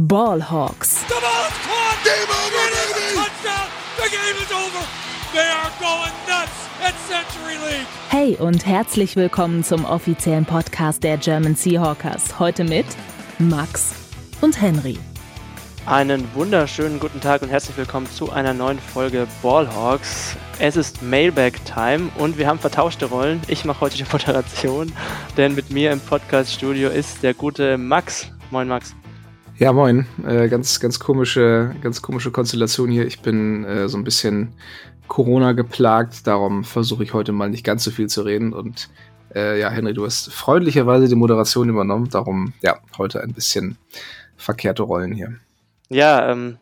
Ballhawks. The ball is caught. Game over, baby. Touchdown. The game is over. They are going nuts at Century League. Hey und herzlich willkommen zum offiziellen Podcast der German Seahawkers. Heute mit Max und Henry. Einen wunderschönen guten Tag und herzlich willkommen zu einer neuen Folge Ballhawks. Es ist Mailbag-Time und wir haben vertauschte Rollen. Ich mache heute die Moderation, denn mit mir im Podcast-Studio ist der gute Max. Moin Max. Ja, moin. Äh, ganz, ganz komische, ganz komische Konstellation hier. Ich bin äh, so ein bisschen Corona geplagt, darum versuche ich heute mal nicht ganz so viel zu reden. Und äh, ja, Henry, du hast freundlicherweise die Moderation übernommen. Darum, ja, heute ein bisschen verkehrte Rollen hier. Ja, ähm,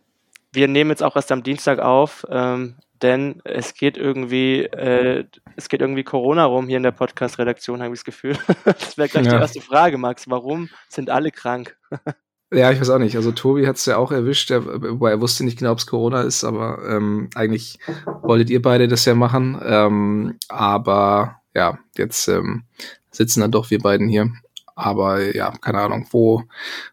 wir nehmen jetzt auch erst am Dienstag auf, ähm, denn es geht irgendwie, äh, es geht irgendwie Corona rum hier in der Podcast-Redaktion, habe ich das Gefühl. das wäre gleich ja. die erste Frage, Max. Warum sind alle krank? ja, ich weiß auch nicht. Also Tobi hat es ja auch erwischt, er, wobei er wusste nicht genau, ob es Corona ist, aber ähm, eigentlich wolltet ihr beide das ja machen. Ähm, aber ja, jetzt ähm, sitzen dann doch wir beiden hier. Aber ja, keine Ahnung, wo,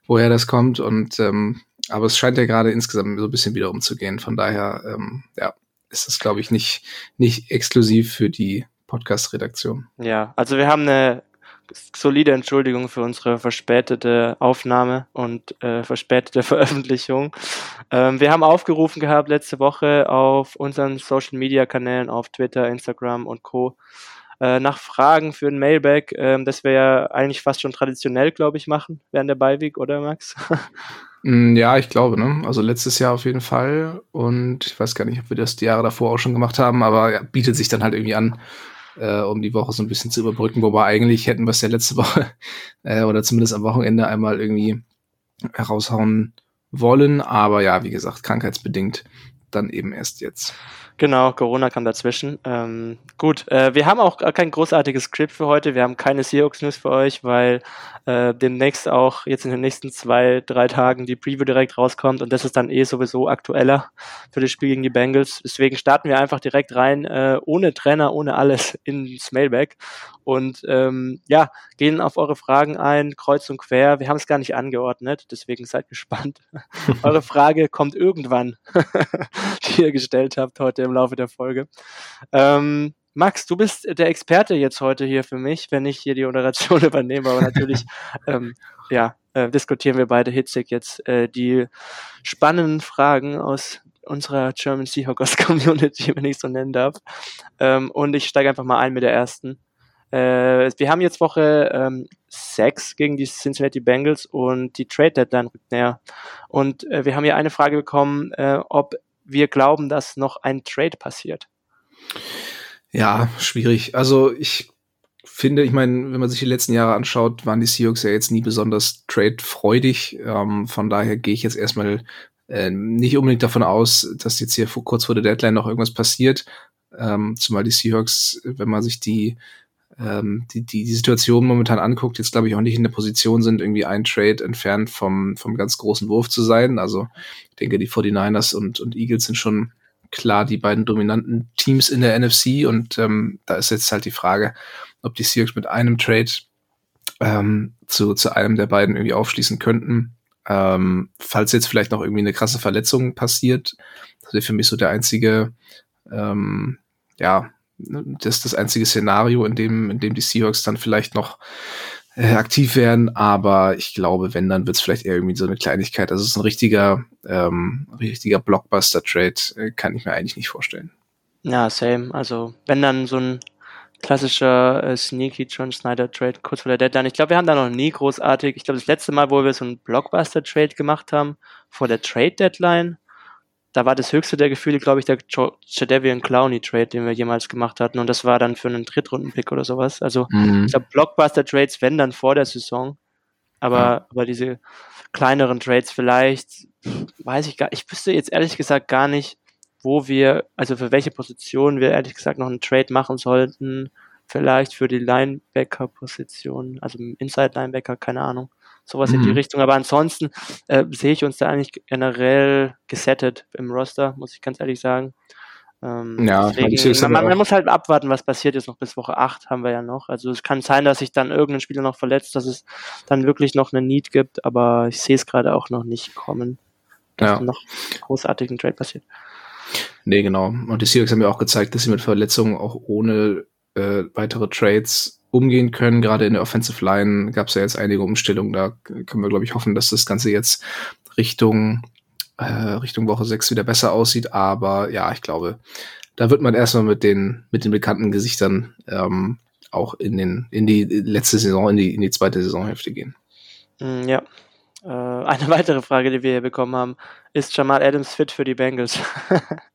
woher das kommt und ähm, aber es scheint ja gerade insgesamt so ein bisschen wieder umzugehen. Von daher, ähm, ja, ist das, glaube ich, nicht, nicht exklusiv für die Podcast-Redaktion. Ja, also wir haben eine solide Entschuldigung für unsere verspätete Aufnahme und äh, verspätete Veröffentlichung. Ähm, wir haben aufgerufen gehabt letzte Woche auf unseren Social Media Kanälen auf Twitter, Instagram und Co. Äh, nach Fragen für ein Mailback, äh, das wir ja eigentlich fast schon traditionell, glaube ich, machen während der Beiweg, oder Max? Mm, ja, ich glaube, ne? Also letztes Jahr auf jeden Fall. Und ich weiß gar nicht, ob wir das die Jahre davor auch schon gemacht haben, aber ja, bietet sich dann halt irgendwie an, äh, um die Woche so ein bisschen zu überbrücken. Wobei eigentlich hätten wir es ja letzte Woche äh, oder zumindest am Wochenende einmal irgendwie heraushauen wollen. Aber ja, wie gesagt, krankheitsbedingt dann eben erst jetzt. Genau, Corona kam dazwischen. Ähm, gut, äh, wir haben auch kein großartiges Skript für heute. Wir haben keine Seahawks News für euch, weil äh, demnächst auch jetzt in den nächsten zwei, drei Tagen die Preview direkt rauskommt und das ist dann eh sowieso aktueller für das Spiel gegen die Bengals. Deswegen starten wir einfach direkt rein, äh, ohne Trainer, ohne alles ins Mailback und ähm, ja, gehen auf eure Fragen ein, kreuz und quer. Wir haben es gar nicht angeordnet, deswegen seid gespannt. eure Frage kommt irgendwann, die ihr gestellt habt heute im Laufe der Folge. Ähm, Max, du bist der Experte jetzt heute hier für mich, wenn ich hier die Moderation übernehme, aber natürlich, ähm, ja, äh, diskutieren wir beide hitzig jetzt äh, die spannenden Fragen aus unserer German Seahawkers Community, wenn ich so nennen darf. Ähm, und ich steige einfach mal ein mit der ersten. Äh, wir haben jetzt Woche ähm, 6 gegen die Cincinnati Bengals und die Trade Deadline rückt näher. Und äh, wir haben hier eine Frage bekommen, äh, ob wir glauben, dass noch ein Trade passiert. Ja, schwierig. Also ich finde, ich meine, wenn man sich die letzten Jahre anschaut, waren die Seahawks ja jetzt nie besonders trade-freudig. Ähm, von daher gehe ich jetzt erstmal äh, nicht unbedingt davon aus, dass jetzt hier vor, kurz vor der Deadline noch irgendwas passiert. Ähm, zumal die Seahawks, wenn man sich die ähm, die, die, die Situation momentan anguckt, jetzt glaube ich auch nicht in der Position sind, irgendwie ein Trade entfernt vom, vom ganz großen Wurf zu sein. Also ich denke, die 49ers und, und Eagles sind schon klar die beiden dominanten Teams in der NFC und ähm, da ist jetzt halt die Frage, ob die Seahawks mit einem Trade ähm, zu, zu einem der beiden irgendwie aufschließen könnten. Ähm, falls jetzt vielleicht noch irgendwie eine krasse Verletzung passiert, das wäre für mich so der einzige, ähm, ja, das ist das einzige Szenario, in dem, in dem die Seahawks dann vielleicht noch äh, aktiv werden, aber ich glaube, wenn, dann wird es vielleicht eher irgendwie so eine Kleinigkeit. Also es ist ein richtiger, ähm, richtiger Blockbuster-Trade, äh, kann ich mir eigentlich nicht vorstellen. Ja, same. Also wenn dann so ein klassischer äh, Sneaky John Snyder Trade kurz vor der Deadline. Ich glaube, wir haben da noch nie großartig. Ich glaube, das letzte Mal, wo wir so einen Blockbuster Trade gemacht haben, vor der Trade Deadline, da war das höchste der Gefühle, glaube ich, der Jadavian Clowney Trade, den wir jemals gemacht hatten. Und das war dann für einen Drittrunden-Pick oder sowas. Also, mhm. ich glaube, Blockbuster-Trades, wenn dann vor der Saison. Aber, ja. aber diese kleineren Trades vielleicht, weiß ich gar ich wüsste jetzt ehrlich gesagt gar nicht, wo wir, also für welche Position wir ehrlich gesagt noch einen Trade machen sollten. Vielleicht für die Linebacker-Position, also Inside-Linebacker, keine Ahnung sowas mhm. in die mhm. Richtung. Aber ansonsten äh, sehe ich uns da eigentlich generell gesettet im Roster, muss ich ganz ehrlich sagen. Ähm, ja, deswegen, man, man, man, muss halt abwarten, was passiert jetzt noch bis Woche 8 haben wir ja noch. Also es kann sein, dass sich dann irgendein Spieler noch verletzt, dass es dann wirklich noch eine Need gibt, aber ich sehe es gerade auch noch nicht kommen, dass ja. noch großartigen Trade passiert. Nee, genau. Und die Seahawks haben ja auch gezeigt, dass sie mit Verletzungen auch ohne äh, weitere Trades umgehen können. Gerade in der Offensive Line gab es ja jetzt einige Umstellungen. Da können wir, glaube ich, hoffen, dass das Ganze jetzt Richtung, äh, Richtung Woche 6 wieder besser aussieht. Aber ja, ich glaube, da wird man erstmal mit den, mit den bekannten Gesichtern ähm, auch in, den, in die letzte Saison, in die, in die zweite Saisonhälfte gehen. Mm, ja. Äh, eine weitere Frage, die wir hier bekommen haben, ist Jamal Adams fit für die Bengals?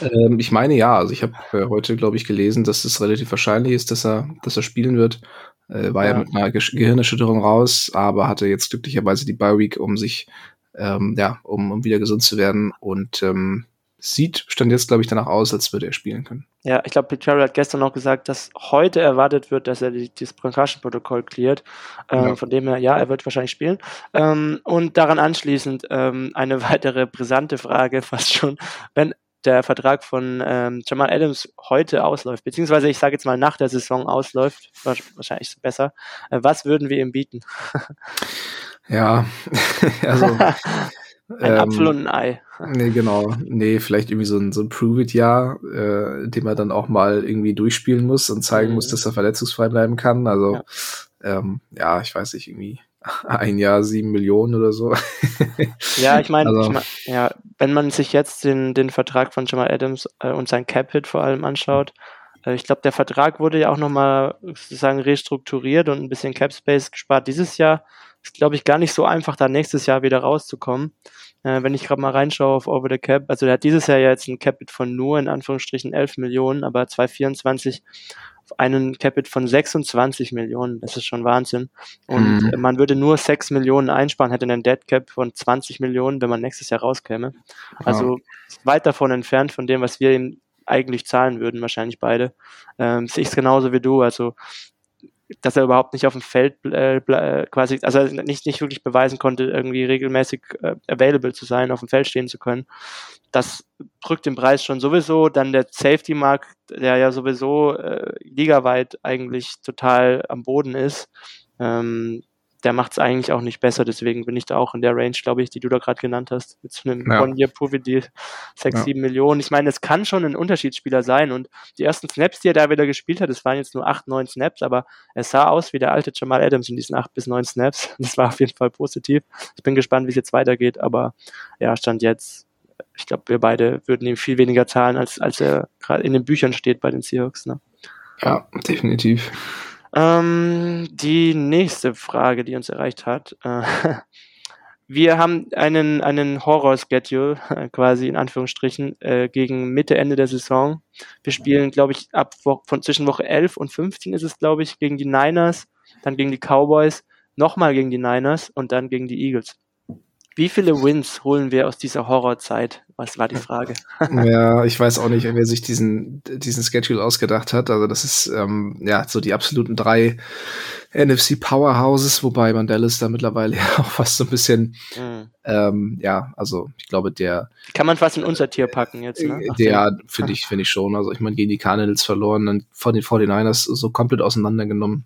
ähm, ich meine ja, also ich habe äh, heute, glaube ich, gelesen, dass es relativ wahrscheinlich ist, dass er, dass er spielen wird. Äh, war ja. ja. mit einer Ge Gehirnerschütterung raus, aber hatte jetzt glücklicherweise die Bye Week, um sich, ähm, ja, um, um wieder gesund zu werden und ähm, sieht, stand jetzt, glaube ich, danach aus, als würde er spielen können. Ja, ich glaube, Carroll hat gestern noch gesagt, dass heute erwartet wird, dass er die, dieses Concussion-Protokoll cleart. Ähm, ja. Von dem her, ja, er wird wahrscheinlich spielen. Ähm, und daran anschließend ähm, eine weitere brisante Frage, fast schon. Wenn der Vertrag von ähm, Jamal Adams heute ausläuft, beziehungsweise ich sage jetzt mal nach der Saison ausläuft, wahrscheinlich besser, äh, was würden wir ihm bieten? ja, also ein ähm, Apfel und ein Ei. Nee, genau. Nee, vielleicht irgendwie so ein, so ein Prove-It-Jahr, äh, dem er dann auch mal irgendwie durchspielen muss und zeigen mhm. muss, dass er verletzungsfrei bleiben kann. Also, ja, ähm, ja ich weiß nicht, irgendwie ein Jahr sieben Millionen oder so. ja, ich meine, also, ich mein, ja, wenn man sich jetzt den, den Vertrag von Jamal Adams äh, und sein Cap-Hit vor allem anschaut, äh, ich glaube, der Vertrag wurde ja auch nochmal sozusagen restrukturiert und ein bisschen Cap-Space gespart dieses Jahr. Ist, glaube ich, gar nicht so einfach, da nächstes Jahr wieder rauszukommen. Äh, wenn ich gerade mal reinschaue auf Over the Cap, also der hat dieses Jahr ja jetzt ein Capit von nur in Anführungsstrichen 11 Millionen, aber 2024 einen Capit von 26 Millionen. Das ist schon Wahnsinn. Und mhm. man würde nur 6 Millionen einsparen, hätte einen Dead Cap von 20 Millionen, wenn man nächstes Jahr rauskäme. Also weit davon entfernt von dem, was wir ihm eigentlich zahlen würden, wahrscheinlich beide. Ähm, sehe ich es genauso wie du. Also dass er überhaupt nicht auf dem Feld äh, äh, quasi, also nicht, nicht wirklich beweisen konnte, irgendwie regelmäßig äh, available zu sein, auf dem Feld stehen zu können. Das drückt den Preis schon sowieso. Dann der Safety-Markt, der ja sowieso äh, ligaweit eigentlich total am Boden ist. Ähm, der macht es eigentlich auch nicht besser. Deswegen bin ich da auch in der Range, glaube ich, die du da gerade genannt hast, mit so einem ja. One-Year-Proof-Deal 6, ja. 7 Millionen. Ich meine, es kann schon ein Unterschiedsspieler sein und die ersten Snaps, die er da wieder gespielt hat, das waren jetzt nur 8, 9 Snaps, aber er sah aus wie der alte Jamal Adams in diesen 8 bis 9 Snaps. Das war auf jeden Fall positiv. Ich bin gespannt, wie es jetzt weitergeht, aber ja, Stand jetzt, ich glaube, wir beide würden ihm viel weniger zahlen, als, als er gerade in den Büchern steht bei den Seahawks. Ne? Ja, definitiv. Ähm, die nächste Frage, die uns erreicht hat. Äh, wir haben einen, einen Horror-Schedule, quasi in Anführungsstrichen, äh, gegen Mitte, Ende der Saison. Wir spielen, glaube ich, ab Wo von zwischen Woche 11 und 15 ist es, glaube ich, gegen die Niners, dann gegen die Cowboys, nochmal gegen die Niners und dann gegen die Eagles. Wie viele Wins holen wir aus dieser Horrorzeit? Was war die Frage? ja, ich weiß auch nicht, wer sich diesen, diesen Schedule ausgedacht hat. Also das ist ähm, ja so die absoluten drei NFC Powerhouses, wobei man Dallas da mittlerweile ja auch fast so ein bisschen, mhm. ähm, ja, also ich glaube, der kann man fast in unser Tier packen jetzt. Ne? Äh, der finde ich, finde ich schon. Also ich meine, gegen die Cardinals verloren, dann vor den 49ers so komplett auseinandergenommen.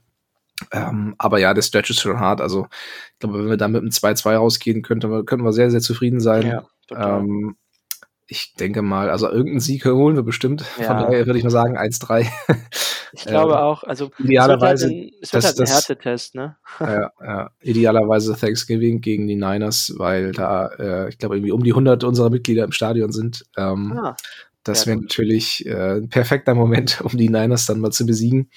Ähm, aber ja, der Stretch ist schon hart. Also, ich glaube, wenn wir da mit einem 2-2 rausgehen, könnten wir, könnten wir sehr, sehr zufrieden sein. Ja, ähm, ich denke mal, also irgendeinen Sieg holen wir bestimmt. Ja. Von daher würde ich mal sagen 1-3. Ich glaube ähm, auch, also idealerweise, es wird halt ein, das, halt ein Härtetest, ne? Ja, ja, idealerweise Thanksgiving gegen die Niners, weil da, äh, ich glaube, irgendwie um die 100 unserer Mitglieder im Stadion sind. Ähm, ah, das wäre natürlich äh, ein perfekter Moment, um die Niners dann mal zu besiegen.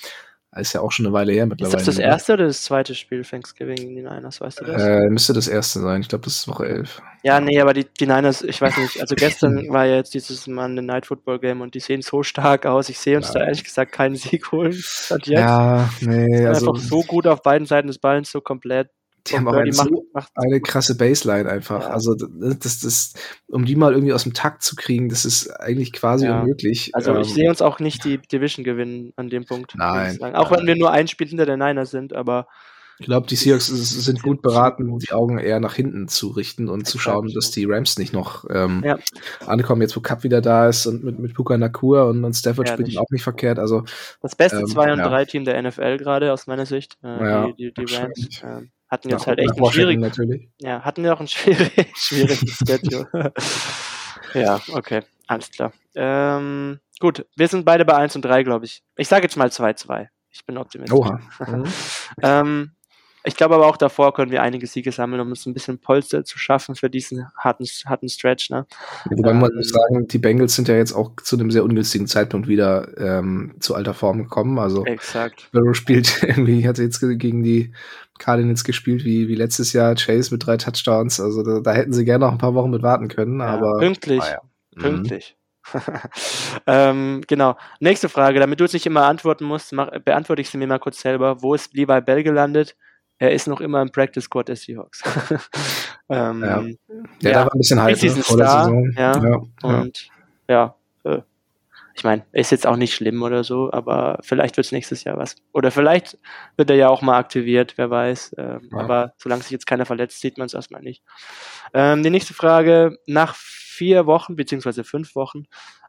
Ist ja auch schon eine Weile her mittlerweile. Ist das das erste oder das zweite Spiel Thanksgiving gegen die Niners, weißt du das? Äh, müsste das erste sein. Ich glaube, das ist Woche 11. Ja, nee, aber die, die Niners, ich weiß nicht, also gestern war ja jetzt dieses Monday Night Football Game und die sehen so stark aus. Ich sehe uns ja. da ehrlich gesagt keinen Sieg holen. Jetzt. Ja, nee. Also, einfach so gut auf beiden Seiten des Ballens, so komplett die haben auch eine, macht, eine krasse Baseline einfach. Ja. Also das, das, um die mal irgendwie aus dem Takt zu kriegen, das ist eigentlich quasi ja. unmöglich. Also ich ähm, sehe uns auch nicht die Division gewinnen an dem Punkt. Nein. Auch nein. wenn wir nur ein Spiel hinter der Niners sind, aber Ich glaube, die Seahawks sind gut beraten, die Augen eher nach hinten zu richten und zu schauen, dass die Rams nicht noch ähm, ja. ankommen. Jetzt, wo Cup wieder da ist und mit, mit Puka Nakur und, und Stafford ja, spielt ihn auch nicht verkehrt. Also Das beste ähm, 2 und 3 Team der NFL gerade aus meiner Sicht. Äh, ja, die, die, die Rams äh, hatten jetzt halt echt einen schwierigen, natürlich. Ja, hatten ja auch einen schwierigen, schwierigen Schedule. ja, okay, alles klar. Ähm, gut, wir sind beide bei 1 und 3, glaube ich. Ich sage jetzt mal 2-2. Ich bin optimistisch. Oha. Mhm. ähm, ich glaube aber auch davor können wir einige Siege sammeln, um uns ein bisschen Polster zu schaffen für diesen harten, harten Stretch. Ne? Wobei man muss ähm, sagen, die Bengals sind ja jetzt auch zu einem sehr ungünstigen Zeitpunkt wieder ähm, zu alter Form gekommen. Also Exakt. Burrow spielt irgendwie, hat jetzt gegen die Cardinals gespielt wie, wie letztes Jahr, Chase mit drei Touchdowns. Also da, da hätten sie gerne noch ein paar Wochen mit warten können. Ja, aber pünktlich. Ah, ja. Pünktlich. ähm, genau. Nächste Frage, damit du es nicht immer antworten musst, mach, beantworte ich sie mir mal kurz selber. Wo ist Levi Bell gelandet? er ist noch immer im Practice Squad der Seahawks. ähm, ja. ja, ja, da war ein bisschen heiß ne, vor der Saison. Ja, ja und ja, äh, ich meine, ist jetzt auch nicht schlimm oder so, aber vielleicht wird es nächstes Jahr was. Oder vielleicht wird er ja auch mal aktiviert, wer weiß. Ähm, ja. Aber solange sich jetzt keiner verletzt, sieht man es erstmal nicht. Ähm, die nächste Frage, nach vier Wochen, beziehungsweise fünf Wochen,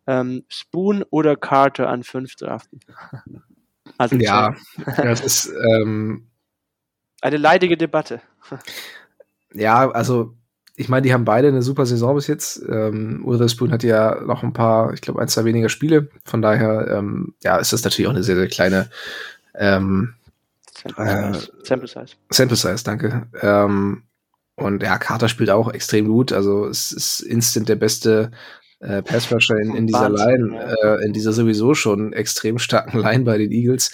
ähm, Spoon oder Carter an fünf draften? Also ja, das ist, ähm, eine leidige Debatte. Ja, also ich meine, die haben beide eine super Saison bis jetzt. Ähm, Witherspoon hat ja noch ein paar, ich glaube, ein, zwei weniger Spiele. Von daher, ähm, ja, ist das natürlich auch eine sehr, sehr kleine ähm, Sample, Size. Äh, Sample Size. Sample Size, danke. Ähm, und ja, Carter spielt auch extrem gut. Also es ist instant der beste äh, Passrusher in, in dieser Line, äh, in dieser sowieso schon extrem starken Line bei den Eagles.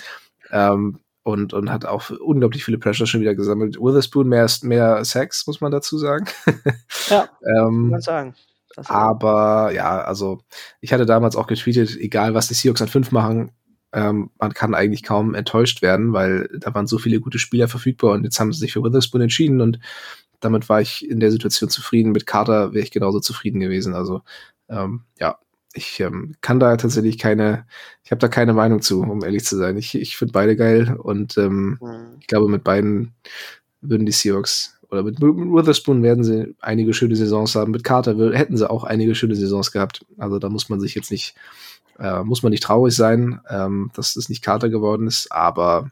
Ähm, und, und hat auch unglaublich viele Pressure schon wieder gesammelt. Witherspoon mehr, mehr Sex, muss man dazu sagen. Ja, ähm, man sagen. aber ja, also ich hatte damals auch getweetet, egal was die Seahawks an fünf machen, ähm, man kann eigentlich kaum enttäuscht werden, weil da waren so viele gute Spieler verfügbar und jetzt haben sie sich für Witherspoon entschieden und damit war ich in der Situation zufrieden. Mit Carter wäre ich genauso zufrieden gewesen. Also ähm, ja, ich ähm, kann da tatsächlich keine, ich habe da keine Meinung zu, um ehrlich zu sein. Ich, ich finde beide geil und ähm, mhm. ich glaube, mit beiden würden die Seahawks oder mit, mit Witherspoon werden sie einige schöne Saisons haben. Mit Carter hätten sie auch einige schöne Saisons gehabt. Also da muss man sich jetzt nicht, äh, muss man nicht traurig sein, ähm, dass es nicht Carter geworden ist, aber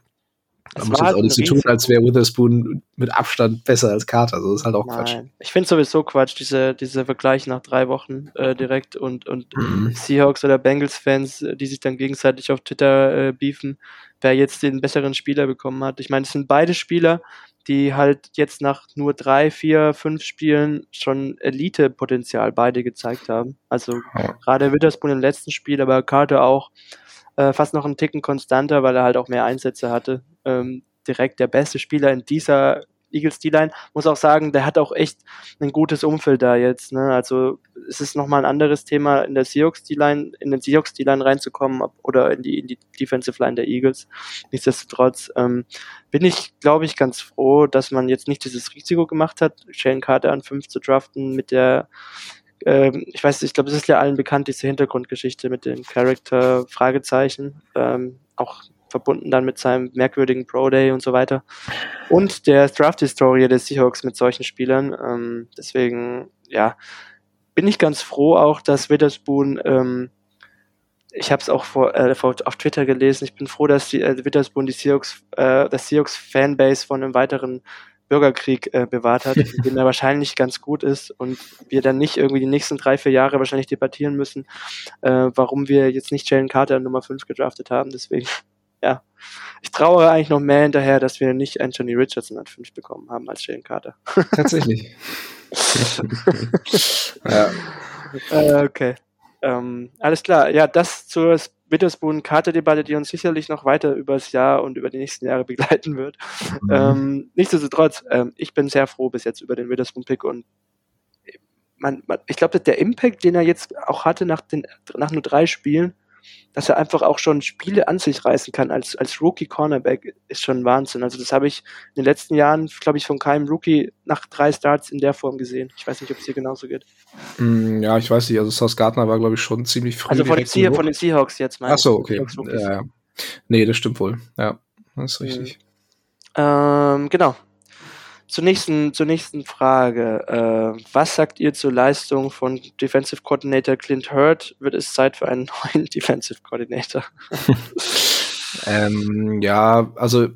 man muss jetzt auch nicht so tun, als wäre Witherspoon mit Abstand besser als Carter. Also das ist halt auch Nein. Quatsch. Ich finde sowieso Quatsch, diese, diese Vergleich nach drei Wochen äh, direkt und, und mhm. Seahawks oder Bengals-Fans, äh, die sich dann gegenseitig auf Twitter äh, beefen, wer jetzt den besseren Spieler bekommen hat. Ich meine, es sind beide Spieler, die halt jetzt nach nur drei, vier, fünf Spielen schon Elite-Potenzial beide gezeigt haben. Also ja. gerade Witherspoon im letzten Spiel, aber Carter auch äh, fast noch einen Ticken konstanter, weil er halt auch mehr Einsätze hatte. Ähm, direkt der beste Spieler in dieser Eagles D-Line. Muss auch sagen, der hat auch echt ein gutes Umfeld da jetzt. Ne? Also es ist nochmal ein anderes Thema in der Seahawks D-Line, in den Seahawks D-Line reinzukommen oder in die, in die Defensive Line der Eagles. Nichtsdestotrotz ähm, bin ich, glaube ich, ganz froh, dass man jetzt nicht dieses Risiko gemacht hat, Shane Carter an 5 zu draften mit der ähm, ich weiß, ich glaube, es ist ja allen bekannt, diese Hintergrundgeschichte mit dem Character Fragezeichen, ähm, auch verbunden dann mit seinem merkwürdigen Pro Day und so weiter. Und der Draft-Historie des Seahawks mit solchen Spielern. Ähm, deswegen, ja, bin ich ganz froh auch, dass Witherspoon, ähm, ich habe es auch vor, äh, auf Twitter gelesen, ich bin froh, dass die, äh, Witherspoon die Seahawks, äh, das Seahawks Fanbase von einem weiteren Bürgerkrieg äh, bewahrt hat, in dem er wahrscheinlich ganz gut ist und wir dann nicht irgendwie die nächsten drei, vier Jahre wahrscheinlich debattieren müssen, äh, warum wir jetzt nicht Jalen Carter Nummer 5 gedraftet haben. Deswegen, ja, ich trauere eigentlich noch mehr hinterher, dass wir nicht Anthony Richardson an 5 bekommen haben als Jalen Carter. Tatsächlich. ja. Äh, okay. Ähm, alles klar. Ja, das zur Witherspoon-Karte-Debatte, die uns sicherlich noch weiter übers Jahr und über die nächsten Jahre begleiten wird. Mhm. Ähm, nichtsdestotrotz, ähm, ich bin sehr froh bis jetzt über den Witherspoon-Pick und man, man, ich glaube, der Impact, den er jetzt auch hatte nach, den, nach nur drei Spielen, dass er einfach auch schon Spiele an sich reißen kann als, als Rookie-Cornerback, ist schon Wahnsinn. Also das habe ich in den letzten Jahren, glaube ich, von keinem Rookie nach drei Starts in der Form gesehen. Ich weiß nicht, ob es dir genauso geht. Mm, ja, ich weiß nicht. Also Sauce Gardner war, glaube ich, schon ziemlich früh. Also von den, Seah von den Seahawks jetzt, meine Ach so, okay. Ja, ja. Nee, das stimmt wohl. Ja, das ist richtig. Ähm, genau. Zur nächsten, zur nächsten Frage. Äh, was sagt ihr zur Leistung von Defensive Coordinator Clint Hurd? Wird es Zeit für einen neuen Defensive Coordinator? ähm, ja, also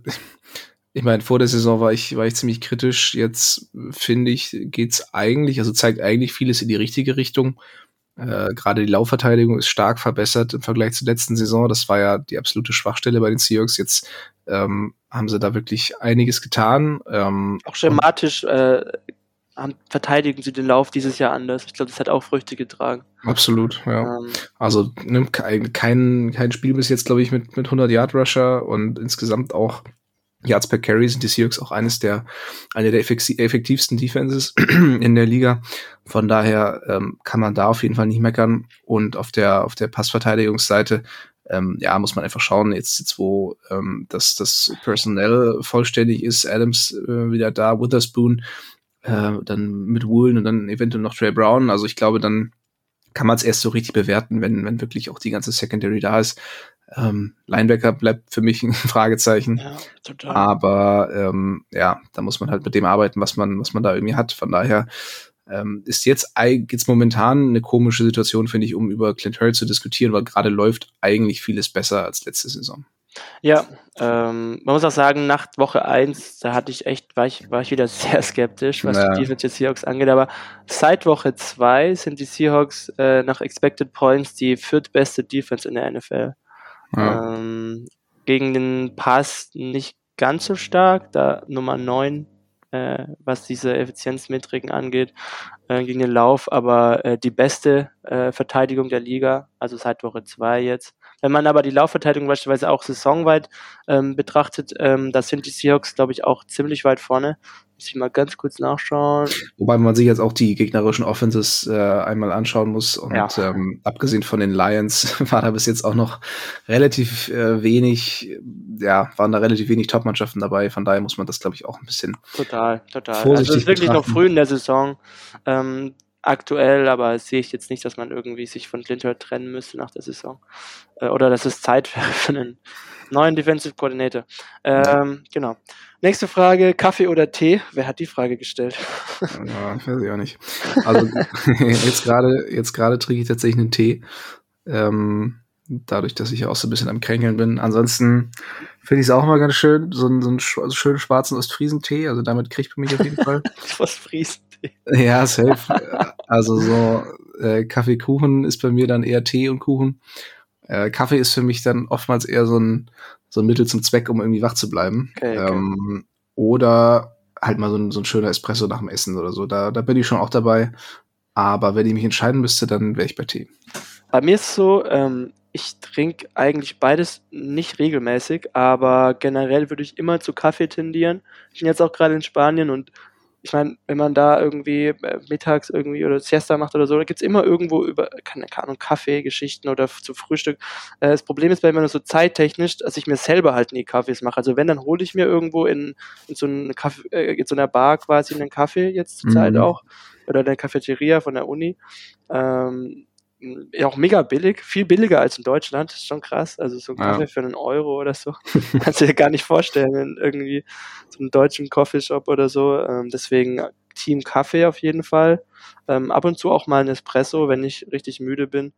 ich meine, vor der Saison war ich, war ich ziemlich kritisch. Jetzt finde ich, geht's eigentlich, also zeigt eigentlich vieles in die richtige Richtung. Äh, Gerade die Laufverteidigung ist stark verbessert im Vergleich zur letzten Saison. Das war ja die absolute Schwachstelle bei den Seahawks. Jetzt ähm, haben sie da wirklich einiges getan. Ähm, auch schematisch äh, haben, verteidigen sie den Lauf dieses Jahr anders. Ich glaube, das hat auch Früchte getragen. Absolut, ja. Ähm, also ne, kein, kein, Spiel bis jetzt, glaube ich, mit, mit 100 Yard Rusher und insgesamt auch Yards per Carry sind die Seahawks auch eines der, eine der effektivsten Defenses in der Liga. Von daher ähm, kann man da auf jeden Fall nicht meckern. Und auf der, auf der Passverteidigungsseite, ähm, ja, muss man einfach schauen, jetzt, jetzt wo ähm, das, das Personell vollständig ist, Adams äh, wieder da, Witherspoon, äh, dann mit Woolen und dann eventuell noch Trey Brown. Also ich glaube, dann kann man es erst so richtig bewerten, wenn, wenn wirklich auch die ganze Secondary da ist. Ähm, Linebacker bleibt für mich ein Fragezeichen. Ja, total. Aber ähm, ja, da muss man halt mit dem arbeiten, was man, was man da irgendwie hat. Von daher ähm, ist jetzt, jetzt momentan eine komische Situation, finde ich, um über Clint Hurd zu diskutieren, weil gerade läuft eigentlich vieles besser als letzte Saison. Ja, ähm, man muss auch sagen, nach Woche 1, da hatte ich echt, war ich, war ich wieder sehr skeptisch, was ja. die Defense der Seahawks angeht, aber seit Woche 2 sind die Seahawks äh, nach Expected Points die viertbeste Defense in der NFL. Ja. Ähm, gegen den Pass nicht ganz so stark, da Nummer 9, äh, was diese Effizienzmetriken angeht, äh, gegen den Lauf, aber äh, die beste äh, Verteidigung der Liga, also seit Woche 2 jetzt. Wenn man aber die Laufverteidigung beispielsweise auch saisonweit ähm, betrachtet, ähm, da sind die Seahawks, glaube ich, auch ziemlich weit vorne. Muss ich mal ganz kurz nachschauen. Wobei man sich jetzt auch die gegnerischen Offenses äh, einmal anschauen muss. Und ja. ähm, abgesehen von den Lions war da bis jetzt auch noch relativ äh, wenig, ja, waren da relativ wenig Top-Mannschaften dabei. Von daher muss man das, glaube ich, auch ein bisschen. Total, total. Also es ist wirklich betrachten. noch früh in der Saison. Ähm, aktuell, aber sehe ich jetzt nicht, dass man irgendwie sich von Clinton trennen müsste nach der Saison. Äh, oder dass es Zeit wäre für einen neuen Defensive Coordinator. Ähm, genau. Nächste Frage, Kaffee oder Tee? Wer hat die Frage gestellt? Ja, weiß ich auch nicht. Also jetzt gerade jetzt gerade trinke ich tatsächlich einen Tee. Ähm, dadurch, dass ich auch so ein bisschen am Kränkeln bin. Ansonsten finde ich es auch mal ganz schön, so, einen, so einen schönen schwarzen Ostfriesentee. Also damit kriegt man mich auf jeden Fall. Ostfriesentee. Ja, safe. Also so äh, Kaffee, Kuchen ist bei mir dann eher Tee und Kuchen. Äh, Kaffee ist für mich dann oftmals eher so ein, so ein Mittel zum Zweck, um irgendwie wach zu bleiben. Okay, okay. Ähm, oder halt mal so ein, so ein schöner Espresso nach dem Essen oder so. Da, da bin ich schon auch dabei. Aber wenn ich mich entscheiden müsste, dann wäre ich bei Tee. Bei mir ist es so, ähm, ich trinke eigentlich beides nicht regelmäßig, aber generell würde ich immer zu Kaffee tendieren. Ich bin jetzt auch gerade in Spanien und ich meine, wenn man da irgendwie äh, mittags irgendwie oder Siesta macht oder so, da gibt es immer irgendwo über, keine, Ahnung, Kaffeegeschichten oder zu Frühstück. Äh, das Problem ist bei mir so zeittechnisch, dass ich mir selber halt nie Kaffees mache. Also wenn, dann hole ich mir irgendwo in, in so einen Kaffee, äh, in so einer Bar quasi einen Kaffee jetzt zur Zeit mhm. auch. Oder der Cafeteria von der Uni. Ähm, ja auch mega billig, viel billiger als in Deutschland, ist schon krass. Also so ein Kaffee ja. für einen Euro oder so. Kannst du dir gar nicht vorstellen in irgendwie so einem deutschen Coffeeshop oder so. Ähm, deswegen Team Kaffee auf jeden Fall. Ähm, ab und zu auch mal ein Espresso, wenn ich richtig müde bin.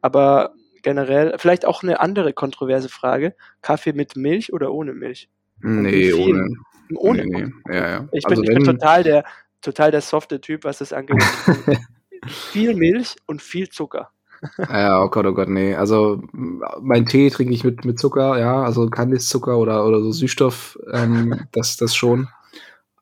Aber generell, vielleicht auch eine andere kontroverse Frage. Kaffee mit Milch oder ohne Milch? Nee, ohne. Ohne. Nee, nee. Ja, ja. Ich, bin, also ich bin total der, total der softe Typ, was das angeht. viel Milch und viel Zucker. Ja, oh Gott, oh Gott, nee. Also mein Tee trinke ich mit, mit Zucker, ja, also Kandiszucker oder, oder so Süßstoff, ähm, das, das schon.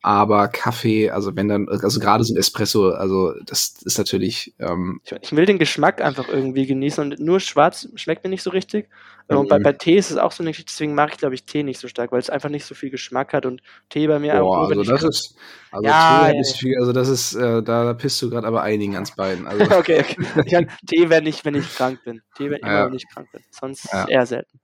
Aber Kaffee, also wenn dann, also gerade so ein Espresso, also das ist natürlich. Ähm, ich will den Geschmack einfach irgendwie genießen und nur schwarz schmeckt mir nicht so richtig. Mhm. Und bei, bei Tee ist es auch so eine Geschichte, deswegen mag ich, glaube ich, Tee nicht so stark, weil es einfach nicht so viel Geschmack hat und Tee bei mir Boah, auch. Also das ist, also ja, Tee ja, ja. Viel, also das ist, äh, da, da pisst du gerade aber einigen ans Bein. Also. okay, okay. Ich kann, Tee, wenn ich, wenn ich krank bin. Tee, wenn, immer, wenn ich krank bin. Sonst eher selten.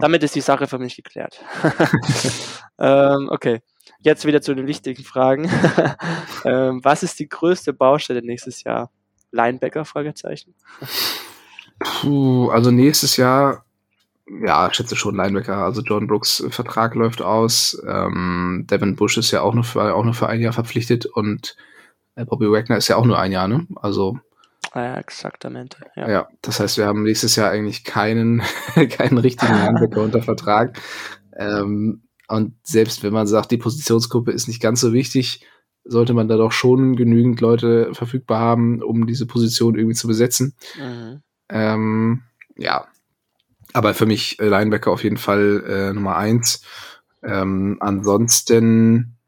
Damit ist die Sache für mich geklärt. ähm, okay. Jetzt wieder zu den wichtigen Fragen. ähm, was ist die größte Baustelle nächstes Jahr? Linebacker? Fragezeichen. Puh, also nächstes Jahr ja, schätze schon Linebacker. Also John Brooks Vertrag läuft aus. Ähm, Devin Bush ist ja auch nur für, auch nur für ein Jahr verpflichtet und äh, Bobby Wagner ist ja auch nur ein Jahr, ne? Also ja, exaktamente. Ja. ja, das heißt, wir haben nächstes Jahr eigentlich keinen, keinen richtigen Linebacker unter Vertrag. Ähm, und selbst wenn man sagt, die Positionsgruppe ist nicht ganz so wichtig, sollte man da doch schon genügend Leute verfügbar haben, um diese Position irgendwie zu besetzen. Mhm. Ähm, ja, aber für mich äh, Linebacker auf jeden Fall äh, Nummer eins. Ähm, ansonsten,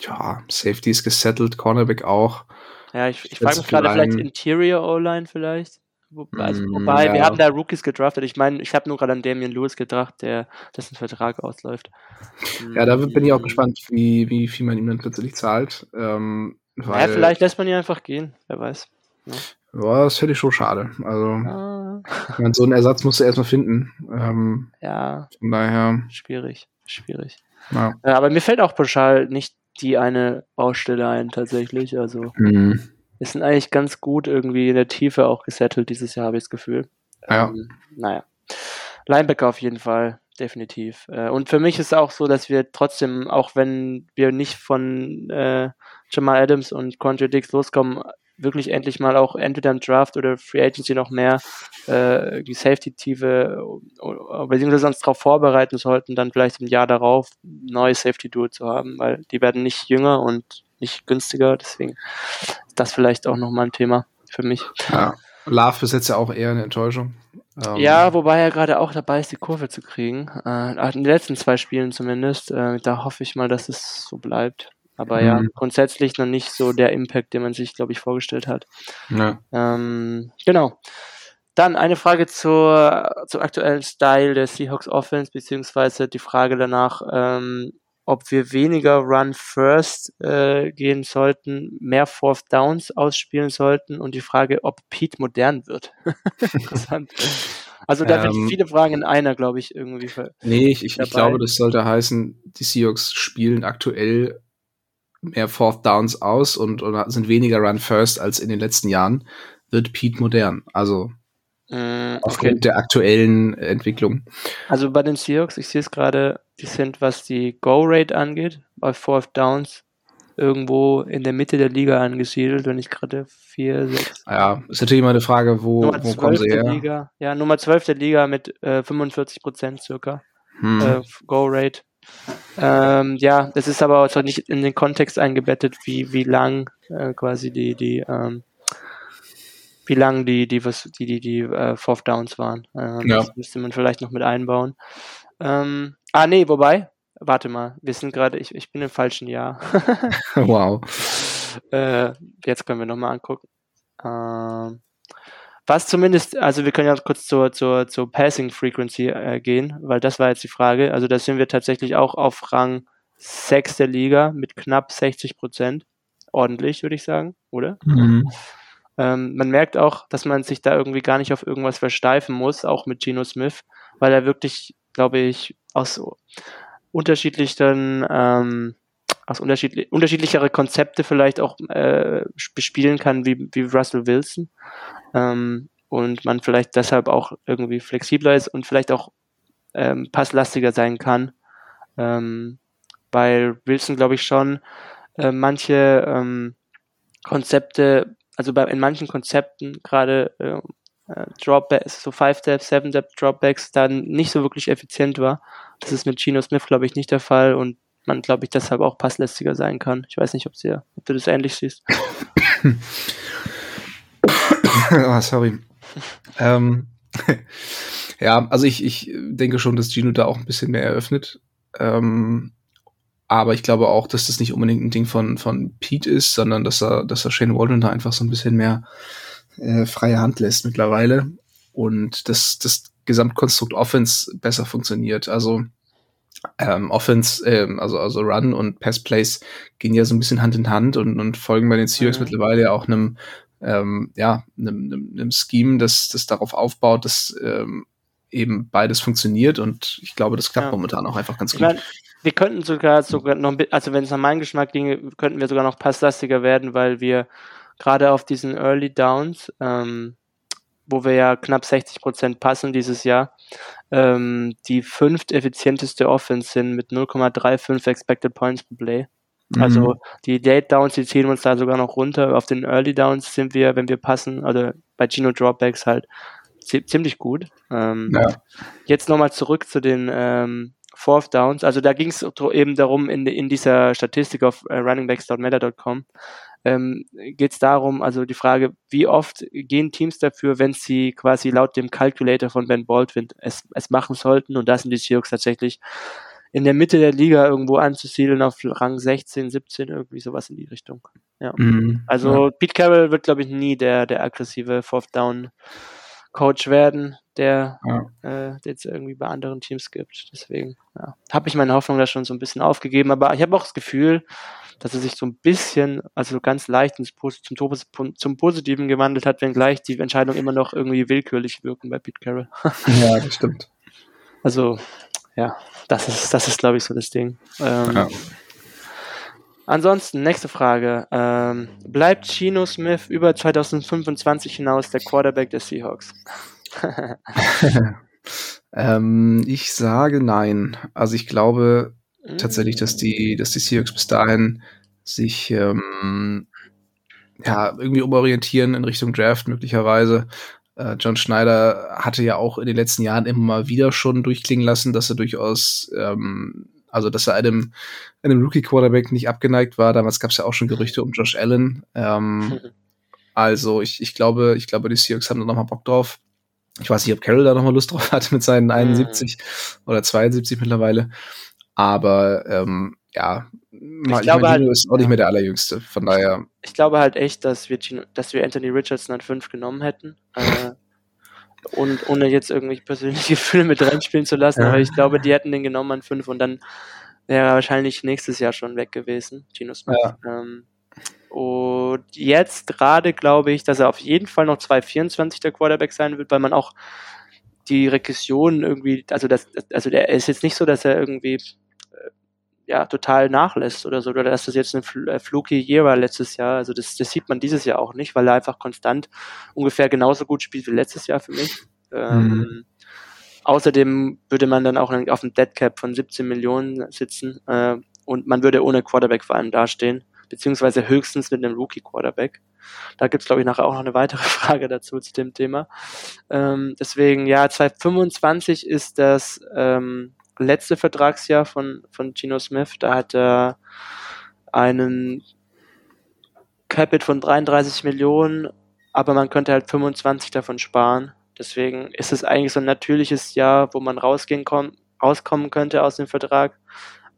ja, Safety ist gesettelt, Cornerback auch. Ja, ich, ich frage mich gerade vielleicht Interior O-Line vielleicht. Wobei, also, mm, wobei ja. wir haben da Rookies gedraftet. Ich meine, ich habe nur gerade an Damian Lewis gedacht, der dessen Vertrag ausläuft. Ja, da bin ich auch mm. gespannt, wie, wie viel man ihm dann plötzlich zahlt. Ähm, weil, ja, vielleicht lässt man ihn einfach gehen, wer weiß. Ja, ja das finde ich schon schade. Also, ah. so einen Ersatz musst du erstmal finden. Ähm, ja. Von daher. Schwierig, schwierig. Ja. Aber mir fällt auch pauschal nicht die eine Baustelle ein, tatsächlich. Also. Mhm wir sind eigentlich ganz gut irgendwie in der Tiefe auch gesettelt dieses Jahr, habe ich das Gefühl. Ja. Ähm, naja. Linebacker auf jeden Fall, definitiv. Äh, und für mich ist auch so, dass wir trotzdem, auch wenn wir nicht von äh, Jamal Adams und Quandre Dix loskommen, wirklich endlich mal auch entweder im Draft oder Free Agency noch mehr äh, die Safety-Tiefe beziehungsweise uns darauf vorbereiten sollten, dann vielleicht im Jahr darauf neue Safety-Duo zu haben, weil die werden nicht jünger und nicht günstiger, deswegen ist das vielleicht auch nochmal ein Thema für mich. Ja. Love ist jetzt ja auch eher eine Enttäuschung. Ähm, ja, wobei er gerade auch dabei ist, die Kurve zu kriegen. Äh, in den letzten zwei Spielen zumindest. Äh, da hoffe ich mal, dass es so bleibt. Aber mhm. ja, grundsätzlich noch nicht so der Impact, den man sich, glaube ich, vorgestellt hat. Ja. Ähm, genau. Dann eine Frage zur, zum aktuellen Style der Seahawks Offense, beziehungsweise die Frage danach, ähm, ob wir weniger Run First äh, gehen sollten, mehr Fourth Downs ausspielen sollten und die Frage, ob Pete modern wird. Interessant. Also da ähm, viele Fragen in einer, glaube ich, irgendwie. Nee, ich, ich, ich, glaube, das sollte heißen, die Seahawks spielen aktuell mehr Fourth Downs aus und, und sind weniger Run First als in den letzten Jahren. Wird Pete modern. Also Mm, Aufgrund okay. der aktuellen Entwicklung. Also bei den Seahawks, ich sehe es gerade, die sind, was die Go-Rate angeht, bei Fourth Downs irgendwo in der Mitte der Liga angesiedelt, wenn ich gerade 4, 6. Ja, ist natürlich immer eine Frage, wo, wo kommen sie her? Liga. Ja, Nummer 12 der Liga mit äh, 45 Prozent circa hm. äh, Go-Rate. Ähm, ja, das ist aber auch nicht in den Kontext eingebettet, wie, wie lang äh, quasi die, die ähm, wie lang die, die, was, die, die, die äh, Fourth Downs waren. Ähm, ja. Das müsste man vielleicht noch mit einbauen. Ähm, ah, nee, wobei, warte mal, wir sind gerade, ich, ich bin im falschen Jahr. wow. Äh, jetzt können wir nochmal angucken. Ähm, was zumindest, also wir können ja kurz zur, zur, zur Passing Frequency äh, gehen, weil das war jetzt die Frage. Also da sind wir tatsächlich auch auf Rang 6 der Liga mit knapp 60 Prozent. Ordentlich, würde ich sagen, oder? Mhm. Ähm, man merkt auch, dass man sich da irgendwie gar nicht auf irgendwas versteifen muss, auch mit Geno Smith, weil er wirklich, glaube ich, aus unterschiedlichen, ähm, aus unterschiedlich, unterschiedlichere Konzepte vielleicht auch äh, bespielen kann, wie, wie Russell Wilson. Ähm, und man vielleicht deshalb auch irgendwie flexibler ist und vielleicht auch ähm, passlastiger sein kann. Ähm, weil Wilson, glaube ich, schon äh, manche ähm, Konzepte also bei, in manchen Konzepten, gerade äh, äh Dropbacks, so Five-Step, Seven-Step Dropbacks, dann nicht so wirklich effizient war. Das ist mit Gino Smith, glaube ich, nicht der Fall und man, glaube ich, deshalb auch passlästiger sein kann. Ich weiß nicht, ob, dir, ob du das ähnlich siehst. oh, sorry. ähm, ja, also ich, ich denke schon, dass Gino da auch ein bisschen mehr eröffnet. Ähm, aber ich glaube auch, dass das nicht unbedingt ein Ding von, von Pete ist, sondern dass er, dass er Shane Waldron da einfach so ein bisschen mehr äh, freie Hand lässt mittlerweile. Und dass das Gesamtkonstrukt Offense besser funktioniert. Also ähm, Offense, ähm, also, also Run und Pass Plays gehen ja so ein bisschen Hand in Hand und, und folgen bei den Seahawks mhm. mittlerweile ja auch einem, ähm, ja, einem, einem, einem Scheme, das, das darauf aufbaut, dass ähm, eben beides funktioniert und ich glaube, das klappt ja. momentan auch einfach ganz ich gut. Mein, wir könnten sogar, sogar noch, also wenn es nach meinem Geschmack ginge, könnten wir sogar noch passlastiger werden, weil wir gerade auf diesen Early Downs, ähm, wo wir ja knapp 60 Prozent passen dieses Jahr, ähm, die fünft effizienteste Offense sind mit 0,35 Expected Points per Play. Mhm. Also die Late Downs, die ziehen uns da sogar noch runter. Auf den Early Downs sind wir, wenn wir passen, also bei Gino Dropbacks halt ziemlich gut. Ähm, ja. Jetzt nochmal zurück zu den ähm, Fourth Downs. Also da ging es eben darum, in, in dieser Statistik auf äh, runningbacks.meta.com ähm, geht es darum, also die Frage, wie oft gehen Teams dafür, wenn sie quasi laut dem Calculator von Ben Baldwin es, es machen sollten und da sind die Seahawks tatsächlich in der Mitte der Liga irgendwo anzusiedeln auf Rang 16, 17, irgendwie sowas in die Richtung. Ja. Mhm, also ja. Pete Carroll wird, glaube ich, nie der, der aggressive Fourth Down Coach werden, der ja. äh, jetzt irgendwie bei anderen Teams gibt. Deswegen ja, habe ich meine Hoffnung da schon so ein bisschen aufgegeben, aber ich habe auch das Gefühl, dass er sich so ein bisschen, also ganz leicht ins, zum, zum Positiven gewandelt hat, wenngleich die Entscheidungen immer noch irgendwie willkürlich wirken bei Pete Carroll. ja, das stimmt. Also, ja, das ist, das ist, glaube ich, so das Ding. Ähm, ja. Ansonsten, nächste Frage. Ähm, bleibt Chino Smith über 2025 hinaus der Quarterback der Seahawks? ähm, ich sage nein. Also ich glaube tatsächlich, dass die, dass die Seahawks bis dahin sich ähm, ja, irgendwie umorientieren in Richtung Draft möglicherweise. Äh, John Schneider hatte ja auch in den letzten Jahren immer mal wieder schon durchklingen lassen, dass er durchaus ähm, also dass er einem, einem Rookie-Quarterback nicht abgeneigt war. Damals gab es ja auch schon Gerüchte um Josh Allen. Ähm, also ich, ich glaube, ich glaube, die Seahawks haben da nochmal Bock drauf. Ich weiß nicht, ob Carroll da nochmal Lust drauf hat mit seinen 71 mhm. oder 72 mittlerweile. Aber ähm, ja, ich glaube halt, ist auch nicht mehr der allerjüngste. Von daher. Ich glaube halt echt, dass wir, Gino, dass wir Anthony Richardson an 5 genommen hätten. Äh, und ohne jetzt irgendwie persönliche Gefühle mit reinspielen zu lassen, ja. aber ich glaube, die hätten den genommen an fünf und dann wäre er wahrscheinlich nächstes Jahr schon weg gewesen, Gino Smith. Ja. Ähm, und jetzt gerade glaube ich, dass er auf jeden Fall noch 2,24 der Quarterback sein wird, weil man auch die Regression irgendwie, also das, also der ist jetzt nicht so, dass er irgendwie ja, total nachlässt oder so, oder dass das jetzt eine äh, fluky Year war letztes Jahr. Also das, das sieht man dieses Jahr auch nicht, weil er einfach konstant ungefähr genauso gut spielt wie letztes Jahr für mich. Ähm, mhm. außerdem würde man dann auch auf einem Dead Cap von 17 Millionen sitzen äh, und man würde ohne Quarterback vor allem dastehen, beziehungsweise höchstens mit einem Rookie-Quarterback. Da gibt's glaube ich, nachher auch noch eine weitere Frage dazu zu dem Thema. Ähm, deswegen, ja, 2025 ist das ähm, letzte Vertragsjahr von, von Gino Smith. Da hat er einen Capit von 33 Millionen, aber man könnte halt 25 davon sparen. Deswegen ist es eigentlich so ein natürliches Jahr, wo man rausgehen kommen, rauskommen könnte aus dem Vertrag.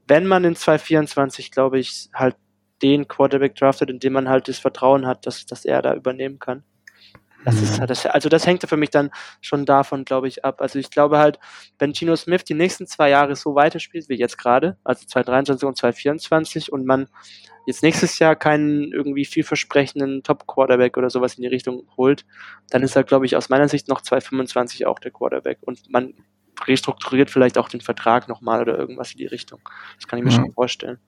Wenn man in 2024, glaube ich, halt den Quarterback draftet, in dem man halt das Vertrauen hat, dass, dass er da übernehmen kann. Das ist mhm. halt das, also das hängt für mich dann schon davon, glaube ich, ab. Also ich glaube halt, wenn Gino Smith die nächsten zwei Jahre so weiterspielt wie jetzt gerade, also 2023 und 2024 und man jetzt nächstes Jahr keinen irgendwie vielversprechenden Top-Quarterback oder sowas in die Richtung holt, dann ist er, glaube ich, aus meiner Sicht noch 2025 auch der Quarterback und man restrukturiert vielleicht auch den Vertrag nochmal oder irgendwas in die Richtung. Das kann ich mir ja. schon vorstellen.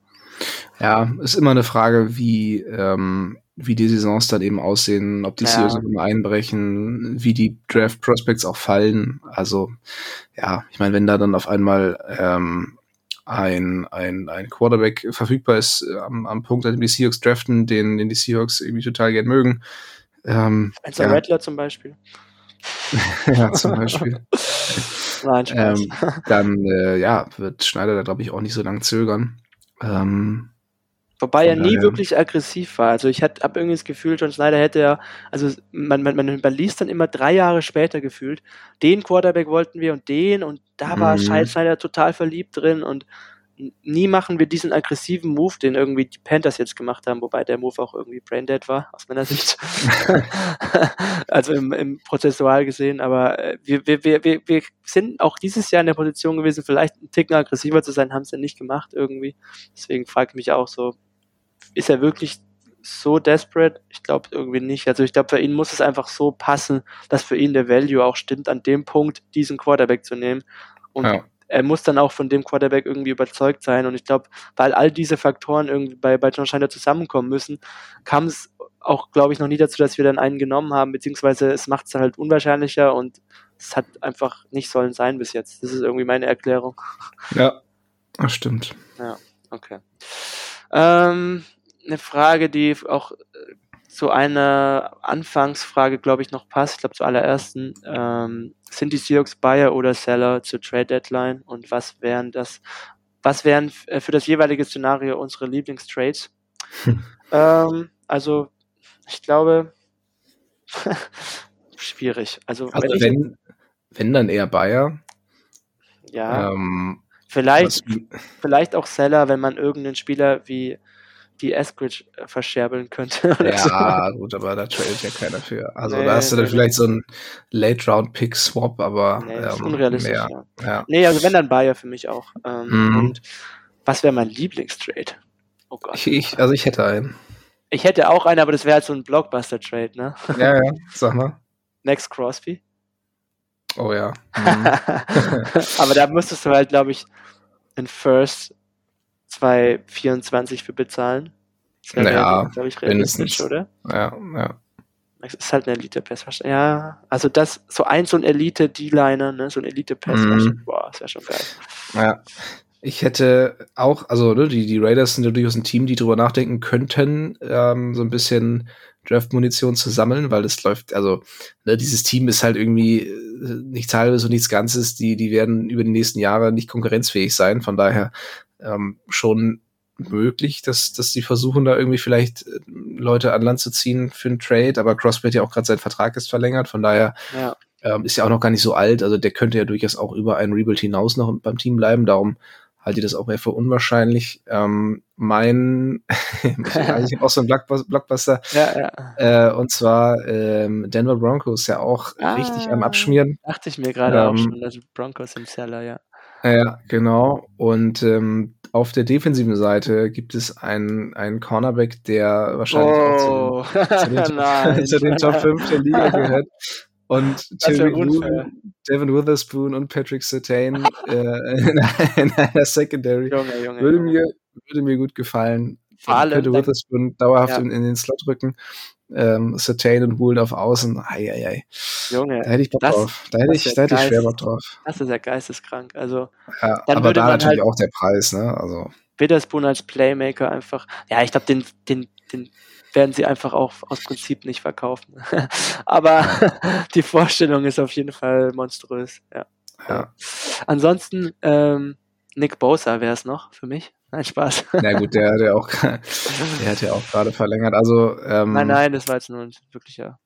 Ja, ist immer eine Frage, wie, ähm, wie die Saisons dann eben aussehen, ob die ja. Seasons einbrechen, wie die Draft Prospects auch fallen. Also ja, ich meine, wenn da dann auf einmal ähm, ein, ein, ein Quarterback verfügbar ist äh, am, am Punkt, an dem die Seahawks draften, den, den die Seahawks irgendwie total gern mögen. Ähm, Spencer ja. Rattler zum Beispiel. ja, zum Beispiel. Nein, ähm, dann äh, ja, wird Schneider da, glaube ich, auch nicht so lange zögern. Ähm, Wobei er nie wirklich aggressiv war. Also ich habe irgendwie das Gefühl, John Snyder hätte ja, also man, man, man, man liest dann immer drei Jahre später gefühlt, den Quarterback wollten wir und den und da war mhm. Schneider total verliebt drin und nie machen wir diesen aggressiven Move, den irgendwie die Panthers jetzt gemacht haben, wobei der Move auch irgendwie braindead war, aus meiner Sicht. also im, im Prozessual gesehen, aber äh, wir, wir, wir, wir sind auch dieses Jahr in der Position gewesen, vielleicht ein Ticken aggressiver zu sein, haben es ja nicht gemacht irgendwie. Deswegen frage ich mich auch so, ist er wirklich so desperate? Ich glaube irgendwie nicht. Also ich glaube, für ihn muss es einfach so passen, dass für ihn der Value auch stimmt, an dem Punkt diesen Quarterback zu nehmen. Und ja. er muss dann auch von dem Quarterback irgendwie überzeugt sein. Und ich glaube, weil all diese Faktoren irgendwie bei, bei John Schneider zusammenkommen müssen, kam es auch, glaube ich, noch nie dazu, dass wir dann einen genommen haben, beziehungsweise es macht es halt unwahrscheinlicher und es hat einfach nicht sollen sein bis jetzt. Das ist irgendwie meine Erklärung. Ja, das stimmt. Ja, okay. Ähm, eine Frage, die auch äh, zu einer Anfangsfrage, glaube ich, noch passt. Ich glaube, zur allerersten. Ähm, sind die Seahawks Buyer oder Seller zur Trade Deadline? Und was wären das, was wären äh, für das jeweilige Szenario unsere Lieblingstrades? ähm, also, ich glaube, schwierig. Also, Also wenn, ich, wenn, wenn dann eher Bayer. ja, Ähm, vielleicht, was, vielleicht auch Seller, wenn man irgendeinen Spieler wie die Eskridge äh, verscherbeln könnte. oder so. ja, gut, aber da tradet ja keiner für. Also Nee, da hast du dann nee, vielleicht so einen Late-Round-Pick-Swap, aber Nee, das ist ähm, unrealistisch. mehr. Ja. Ja. Nee, also wenn dann Bayer für mich auch. Ähm, Mhm. Und was wäre mein Lieblingstrade? Oh Gott. Ich, ich, also ich hätte einen. Ich hätte auch einen, aber das wäre halt so ein Blockbuster-Trade, ne? Ja, ja, sag mal. Max Crosby. Oh ja. Mhm. aber da müsstest du halt, glaube ich, in First 2,24 für bezahlen. Das wäre, Naja, glaube ich, realistisch, mindestens. oder? ja, ja. Max ist halt ein Elite-Pass. Ja, also das, so ein, so ein Elite-D-Liner, ne? So ein Elite-Pass, Mhm. boah, das wäre schon geil. Ja. Ich hätte auch, also ne, die, die Raiders sind ja durchaus ein Team, die drüber nachdenken könnten, ähm, so ein bisschen Draft-Munition zu sammeln, weil das läuft, also ne, dieses Team ist halt irgendwie äh, nichts halbes und nichts Ganzes, die, die werden über die nächsten Jahre nicht konkurrenzfähig sein, von daher ähm, schon möglich, dass, dass die versuchen, da irgendwie vielleicht äh, Leute an Land zu ziehen für einen Trade, aber Crosby hat ja auch gerade seinen Vertrag ist verlängert, von daher Ja. ähm, ist ja auch noch gar nicht so alt, also der könnte ja durchaus auch über einen Rebuild hinaus noch beim Team bleiben, darum halte ich das auch eher für unwahrscheinlich. Ähm, mein, ich habe auch so einen Blockbus- Blockbuster, Ja, ja. äh, und zwar ähm, Denver Broncos ja auch Ah. richtig am Abschmieren. Dachte ich mir gerade auch Ähm, schon, also Broncos im Seller, ja. Ja, genau. Und ähm, auf der defensiven Seite gibt es einen, einen Cornerback, der wahrscheinlich auch zu Oh, zu den, zu den Top 5 der Liga gehört. Und unfair. Woolen, Devin Witherspoon und Patrick Sertain äh, in, in einer Secondary Junge, Junge. würde Junge. mir, würde mir gut gefallen. Vor allem dann- Witherspoon dauerhaft Ja. in, in den Slot rücken. Ähm, Sertain und Woolen auf Außen. Ei, ei, ei. Junge, Da hätte ich Bock Das- drauf. Da hätte ich, da hätte ich schwer. Bock drauf. das ist ja geisteskrank. Also Ja, Dann aber da natürlich halt- auch der Preis, ne? Also, Witherspoon als Playmaker einfach, ja, ich glaube, den, den, den werden sie einfach auch aus Prinzip nicht verkaufen. Aber die Vorstellung ist auf jeden Fall monströs, ja. ja. Ansonsten, ähm, Nick Bosa wäre es noch für mich. Nein, Spaß. Na gut, der, der auch, der hat ja auch gerade verlängert. Also, ähm, Nein, nein, das war jetzt nur ein wirklicher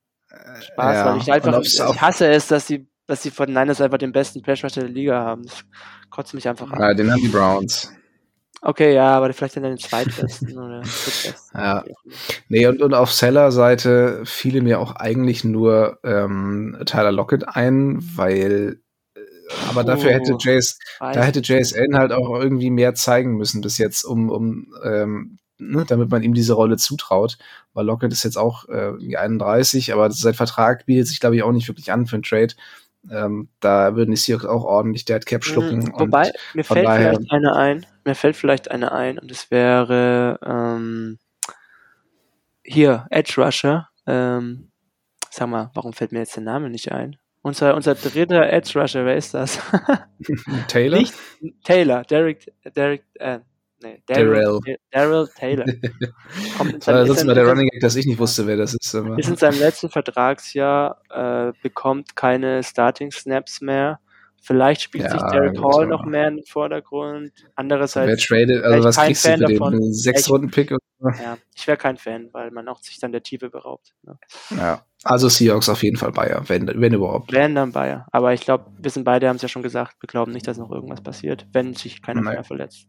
Spaß, ja. weil ich einfach, ich hasse es, dass sie, dass sie von Niners einfach den besten Pass der Liga haben. Das kotzt mich einfach an. Ja, den haben die Browns. Okay, ja, aber vielleicht dann den zweitbesten oder drittbesten. Ja. Nee, und, und auf Seller-Seite fiele mir auch eigentlich nur ähm, Tyler Lockett ein, weil äh, aber dafür hätte Oh, Jace, weiß da hätte. JSN halt auch irgendwie mehr zeigen müssen bis jetzt, um, um ähm, ne, damit man ihm diese Rolle zutraut. Weil Lockett ist jetzt auch äh, irgendwie 31, aber sein Vertrag bietet sich, glaube ich, auch nicht wirklich an für einen Trade. Ähm, da würden die Seahawks auch ordentlich Dead Cap schlucken. Mhm, Wobei, mir fällt daher- vielleicht eine ein. Mir fällt vielleicht eine ein und es wäre ähm, hier, Edge Rusher. Ähm, sag mal, warum fällt mir jetzt der Name nicht ein? Unser, unser dritter Edge Rusher, wer ist das? Taylor? Nicht Taylor, Derek, Derek, äh, nee, Darrell. Darrell Taylor. Kommt Das ist mal der Running Gag, dass ich nicht wusste, wer das ist. Aber. ist in seinem letzten Vertragsjahr, äh, bekommt keine Starting Snaps mehr. Vielleicht spielt Ja, sich Derek Hall noch mehr in den Vordergrund. Wer Andererseits, tradet, wäre also ich was kein kriegst du Fan für den? davon. Einen Sechs-Runden-Pick? oder so? ja, ich wäre kein Fan, weil man auch sich dann der Tiefe beraubt. Ne? Ja. Also Seahawks auf jeden Fall Bayer, wenn, wenn überhaupt. Wären dann Bayer. Aber ich glaube, wir sind beide, haben es ja schon gesagt, wir glauben nicht, dass noch irgendwas passiert, wenn sich keiner Nein. mehr verletzt.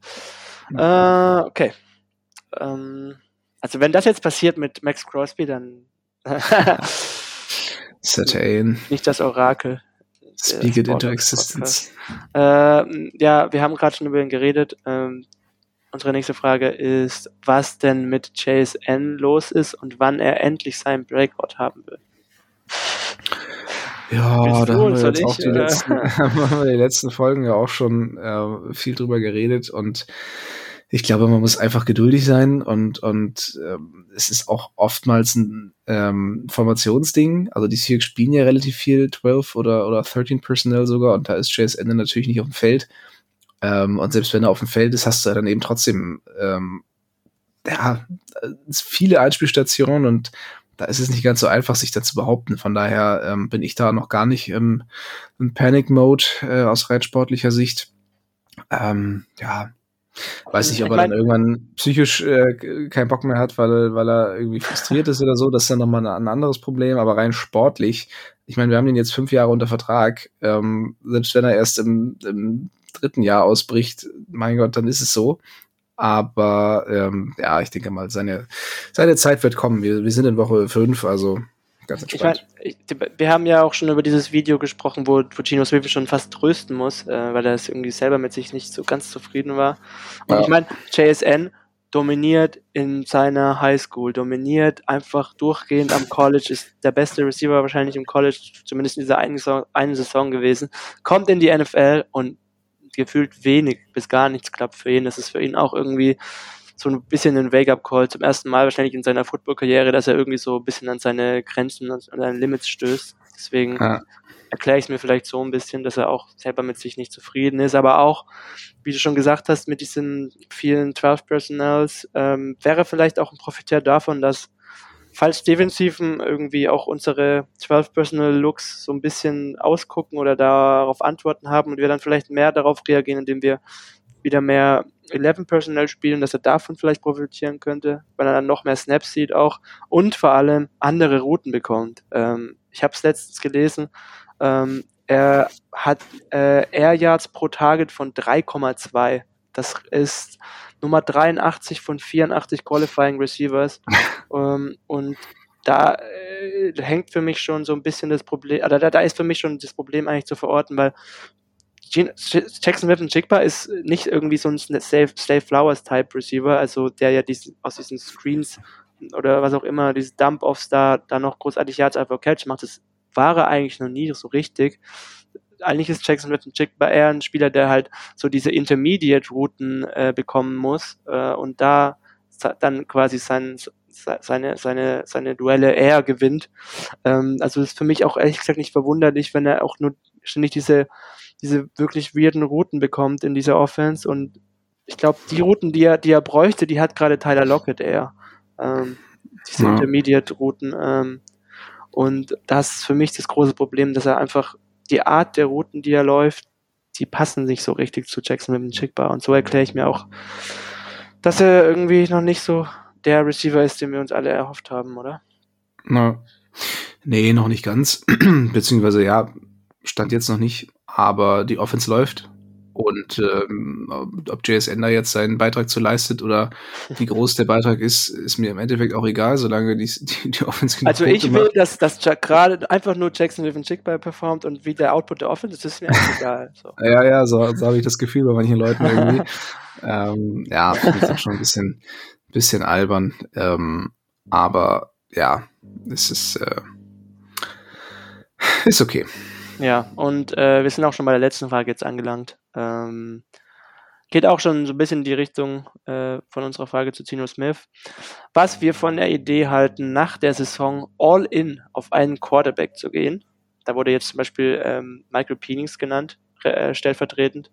Äh, okay. Ähm, also wenn das jetzt passiert mit Max Crosby, dann Certain. nicht das Orakel. Speak it into existence. Ähm, ja, wir haben gerade schon über ihn geredet. Ähm, unsere nächste Frage ist, was denn mit Chase N los ist und wann er endlich seinen Breakout haben wird. Ja, da haben wir jetzt auch die oder? letzten, haben wir die letzten Folgen ja auch schon äh, viel drüber geredet und ich glaube, man muss einfach geduldig sein und, und ähm, es ist auch oftmals ein ähm, Formationsding. Also die Seahawks spielen ja relativ viel 12 oder, oder 13 Personnel sogar und da ist Chase Ende natürlich nicht auf dem Feld. Ähm, und selbst wenn er auf dem Feld ist, hast du dann eben trotzdem ähm, ja, viele Einspielstationen und da ist es nicht ganz so einfach, sich da zu behaupten. Von daher ähm, bin ich da noch gar nicht im, im Panic-Mode äh, aus rein sportlicher Sicht. Ähm, ja, weiß nicht, ob er dann irgendwann psychisch äh, keinen Bock mehr hat, weil, weil er irgendwie frustriert ist oder so. Das ist dann nochmal ein anderes Problem. Aber rein sportlich, ich meine, wir haben ihn jetzt fünf Jahre unter Vertrag. Ähm, selbst wenn er erst im, im dritten Jahr ausbricht, mein Gott, dann ist es so. Aber ähm, ja, ich denke mal, seine, seine Zeit wird kommen. Wir, wir sind in Woche 5, also ganz entspannt. Ich mein, wir haben ja auch schon über dieses Video gesprochen, wo, wo Gino Smith schon fast trösten muss, äh, weil er es irgendwie selber mit sich nicht so ganz zufrieden war. Und ja. ich meine, JSN dominiert in seiner Highschool, dominiert einfach durchgehend am College, ist der beste Receiver wahrscheinlich im College, zumindest in dieser einen Saison, einen Saison gewesen, kommt in die NFL und gefühlt wenig bis gar nichts klappt für ihn. Das ist für ihn auch irgendwie so ein bisschen ein Wake-up-Call. Zum ersten Mal wahrscheinlich in seiner Football-Karriere, dass er irgendwie so ein bisschen an seine Grenzen, an seine Limits stößt. Deswegen ja. erkläre ich es mir vielleicht so ein bisschen, dass er auch selber mit sich nicht zufrieden ist. Aber auch, wie du schon gesagt hast, mit diesen vielen 12 Personals, ähm, wäre vielleicht auch ein Profiteur davon, dass falls Defensiven irgendwie auch unsere 12 Personal Looks so ein bisschen ausgucken oder darauf Antworten haben und wir dann vielleicht mehr darauf reagieren, indem wir wieder mehr 11 Personal spielen, dass er davon vielleicht profitieren könnte, weil er dann noch mehr Snaps sieht auch und vor allem andere Routen bekommt. Ähm, ich habe es letztens gelesen, ähm, er hat äh, Air Yards pro Target von 3,2. Das ist Nummer 83 von 84 Qualifying Receivers. ähm, und da äh, hängt für mich schon so ein bisschen das Problem, oder da, da ist für mich schon das Problem eigentlich zu verorten, weil Jackson Smith Jigba ist nicht irgendwie so ein Slave, Flowers Type Receiver, also der ja dies, aus diesen Screens oder was auch immer, diese Dump-Offs da, da noch großartig Yards einfach Catch macht, das war er eigentlich noch nie so richtig eigentlich ist Jackson Smith Jigba eher ein Spieler, der halt so diese Intermediate-Routen äh, bekommen muss äh, und da dann quasi sein, seine, seine, seine Duelle eher gewinnt. Ähm, also ist für mich auch ehrlich gesagt nicht verwunderlich, wenn er auch nur ständig diese, diese wirklich weirden Routen bekommt in dieser Offense und ich glaube, die Routen, die er, die er bräuchte, die hat gerade Tyler Lockett eher. Ähm, diese ja. Intermediate-Routen. Ähm, und das ist für mich das große Problem, dass er einfach die Art der Routen, die er läuft, die passen nicht so richtig zu Jackson mit dem Chickbar. Und so erkläre ich mir auch, dass er irgendwie noch nicht so der Receiver ist, den wir uns alle erhofft haben, oder? Na, nee, noch nicht ganz. Beziehungsweise ja, stand jetzt noch nicht. Aber die Offense läuft. Und ähm, ob JSN da jetzt seinen Beitrag zu leistet oder wie groß der Beitrag ist, ist mir im Endeffekt auch egal, solange die, die, die Offense Also ich will, dass, dass gerade einfach nur Jackson Riven Chickball performt und wie der Output der Offense, das ist mir eigentlich egal. So. Ja, ja, so, so habe ich das Gefühl bei manchen Leuten irgendwie. ähm, ja, ich auch schon ein bisschen, bisschen albern. Ähm, aber ja, es ist, äh, ist okay. Ja, und äh, wir sind auch schon bei der letzten Frage jetzt angelangt. Ähm, geht auch schon so ein bisschen in die Richtung äh, von unserer Frage zu Tino Smith. Was wir von der Idee halten, nach der Saison all in auf einen Quarterback zu gehen. Da wurde jetzt zum Beispiel ähm, Michael Penings genannt, äh, stellvertretend.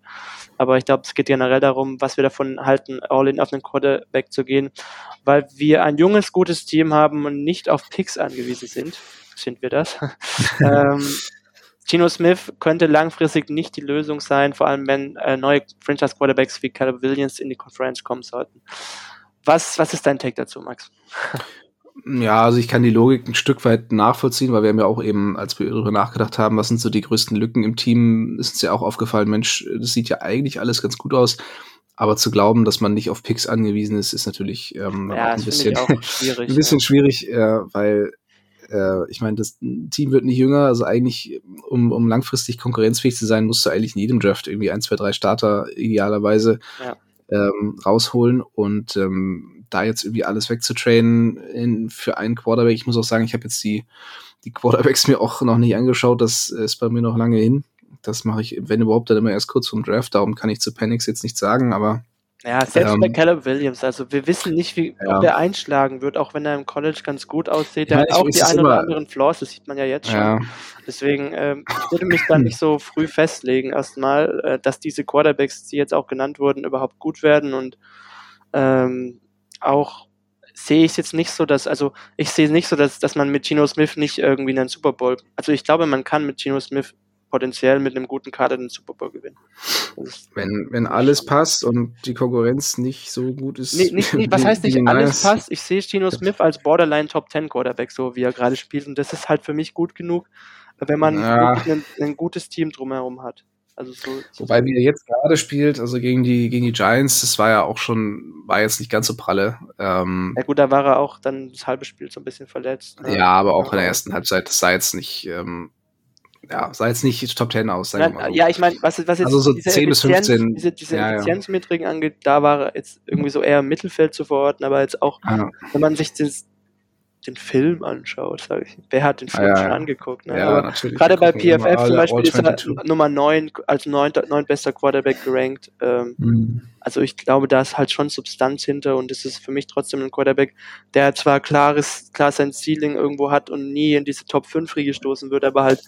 Aber ich glaube, es geht generell darum, was wir davon halten, all in auf einen Quarterback zu gehen, weil wir ein junges, gutes Team haben und nicht auf Picks angewiesen sind. Sind wir das? ähm, Geno Smith könnte langfristig nicht die Lösung sein, vor allem wenn äh, neue Franchise Quarterbacks wie Caleb Williams in die Conference kommen sollten. Was, was ist dein Take dazu, Max? Ja, also ich kann die Logik ein Stück weit nachvollziehen, weil wir haben ja auch eben, als wir darüber nachgedacht haben, was sind so die größten Lücken im Team, ist uns ja auch aufgefallen, Mensch, das sieht ja eigentlich alles ganz gut aus. Aber zu glauben, dass man nicht auf Picks angewiesen ist, ist natürlich ähm, ja, ein, bisschen, schwierig, ein bisschen schwierig, äh, weil äh, ich meine, das Team wird nicht jünger, also eigentlich, um, um langfristig konkurrenzfähig zu sein, musst du eigentlich in jedem Draft irgendwie ein, zwei, drei Starter idealerweise ja. ähm, rausholen und ähm, da jetzt irgendwie alles wegzutrainen in, für einen Quarterback. Ich muss auch sagen, ich habe jetzt die, die Quarterbacks mir auch noch nicht angeschaut, das ist bei mir noch lange hin. Das mache ich, wenn überhaupt, dann immer erst kurz vom Draft, darum kann ich zu Panics jetzt nicht sagen, aber Ja, selbst ähm, bei Caleb Williams, also wir wissen nicht, wie, ja. ob er einschlagen wird, auch wenn er im College ganz gut aussieht. Er hat auch die ein oder anderen Flaws, das sieht man ja jetzt schon. Ja. Deswegen ähm, ich würde mich da nicht so früh festlegen, erstmal, äh, dass diese Quarterbacks, die jetzt auch genannt wurden, überhaupt gut werden und ähm, auch sehe ich es jetzt nicht so, dass, also ich sehe nicht so, dass, dass man mit Gino Smith nicht irgendwie einen Super Bowl, also ich glaube, man kann mit Gino Smith potenziell mit einem guten Kader den Super Bowl gewinnen. Wenn, wenn alles passt und die Konkurrenz nicht so gut ist. Nee, nicht, nicht, was heißt nicht alles passt? Ich sehe Gino Smith als Borderline Top 10 Quarterback, so wie er gerade spielt. Und das ist halt für mich gut genug, wenn man ja. ein, ein gutes Team drumherum hat. Also so, so Wobei, wie er jetzt gerade spielt, also gegen die, gegen die Giants, das war ja auch schon, war jetzt nicht ganz so pralle. Ähm, ja gut, da war er auch dann das halbe Spiel so ein bisschen verletzt. Ne? Ja, aber auch in der ersten Halbzeit, das sah jetzt nicht, ähm, ja, sah jetzt nicht Top 10 aus, sagen Nein, so. Ja, ich meine, was, was jetzt also so diese 10 bis 15. Diese, diese ja, Effizienzmetriken angeht, da war jetzt irgendwie so eher im Mittelfeld zu verorten, aber jetzt auch, ja. wenn man sich das, den Film anschaut, sage ich. Wer hat den Film ja, schon angeguckt? Ne? Ja, natürlich. Gerade bei PFF zum Beispiel ist er Nummer 9 als 9, 9 bester Quarterback gerankt. Ähm, mhm. Also ich glaube, da ist halt schon Substanz hinter und es ist für mich trotzdem ein Quarterback, der zwar klares, klar sein Ceiling irgendwo hat und nie in diese Top 5 Riege stoßen wird, aber halt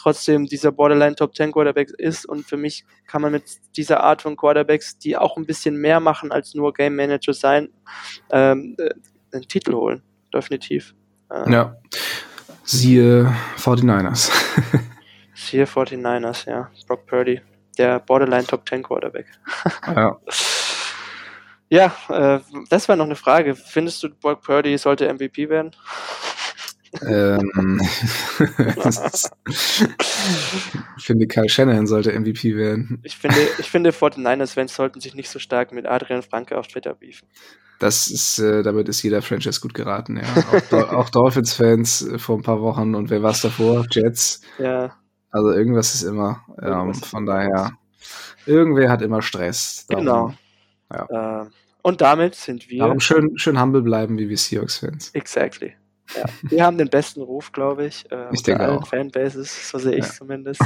trotzdem dieser Borderline Top 10 Quarterback ist und für mich kann man mit dieser Art von Quarterbacks, die auch ein bisschen mehr machen als nur Game Manager sein, ähm, äh, einen Titel holen definitiv. Ähm, ja. Siehe 49ers. Siehe 49ers, ja. Brock Purdy, der Borderline Top 10 Quarterback. ja. Ja, äh, das war noch eine Frage. Findest du, Brock Purdy sollte MVP werden? Ähm, ich finde, Kyle Shanahan sollte MVP werden. Ich finde, ich finde 49ers-Fans sollten sich nicht so stark mit Adrian Franke auf Twitter beefen. Das ist, äh, damit ist jeder Franchise gut geraten, ja. Auch, auch Dolphins-Fans äh, vor ein paar Wochen und wer war es davor? Jets. Ja. Also irgendwas ist immer. Ähm, von daher, irgendwer hat immer Stress. Darum, genau. Ja. Äh, und damit sind wir. Darum schön, schön humble bleiben, wie wir Seahawks-Fans. Exactly. Ja, wir haben den besten Ruf, glaube ich. Äh, ich denke allen auch. Fanbases, so sehe ich ja. zumindest.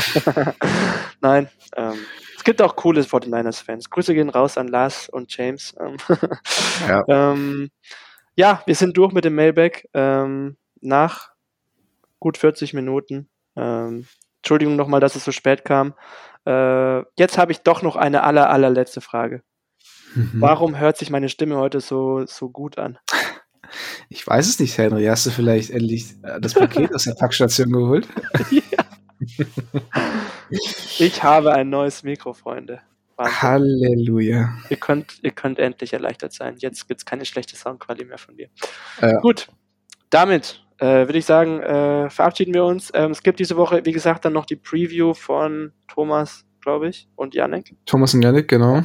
Nein, ähm, es gibt auch coole 49ers-Fans. Grüße gehen raus an Lars und James. Ähm, ja. ähm, ja, wir sind durch mit dem Mailback ähm, nach gut 40 Minuten. Ähm, Entschuldigung nochmal, dass es so spät kam. Äh, jetzt habe ich doch noch eine aller, allerletzte Frage. Mhm. Warum hört sich meine Stimme heute so, so gut an? Ich weiß es nicht, Henry. Hast du vielleicht endlich äh, das Paket aus der Packstation geholt? ja. Ich habe ein neues Mikro, Freunde. Wahnsinn. Halleluja. Ihr könnt, ihr könnt endlich erleichtert sein. Jetzt gibt es keine schlechte Soundqualität mehr von mir. Ja. Gut, damit äh, würde ich sagen, äh, verabschieden wir uns. Ähm, es gibt diese Woche, wie gesagt, dann noch die Preview von Thomas, glaube ich, und Yannick. Thomas und Yannick, genau.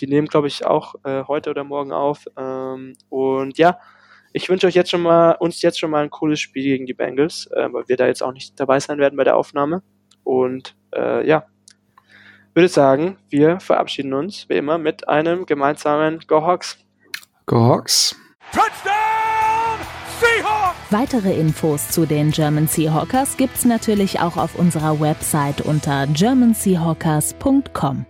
Die nehmen, glaube ich, auch äh, heute oder morgen auf. Ähm, und ja, ich wünsche euch jetzt schon mal, uns jetzt schon mal ein cooles Spiel gegen die Bengals, äh, weil wir da jetzt auch nicht dabei sein werden bei der Aufnahme. Und äh, ja, würde sagen, wir verabschieden uns wie immer mit einem gemeinsamen Go Hawks. Go Hawks. Touchdown Seahawks! Weitere Infos zu den German Seahawkers gibt's natürlich auch auf unserer Website unter germanseahawkers.com.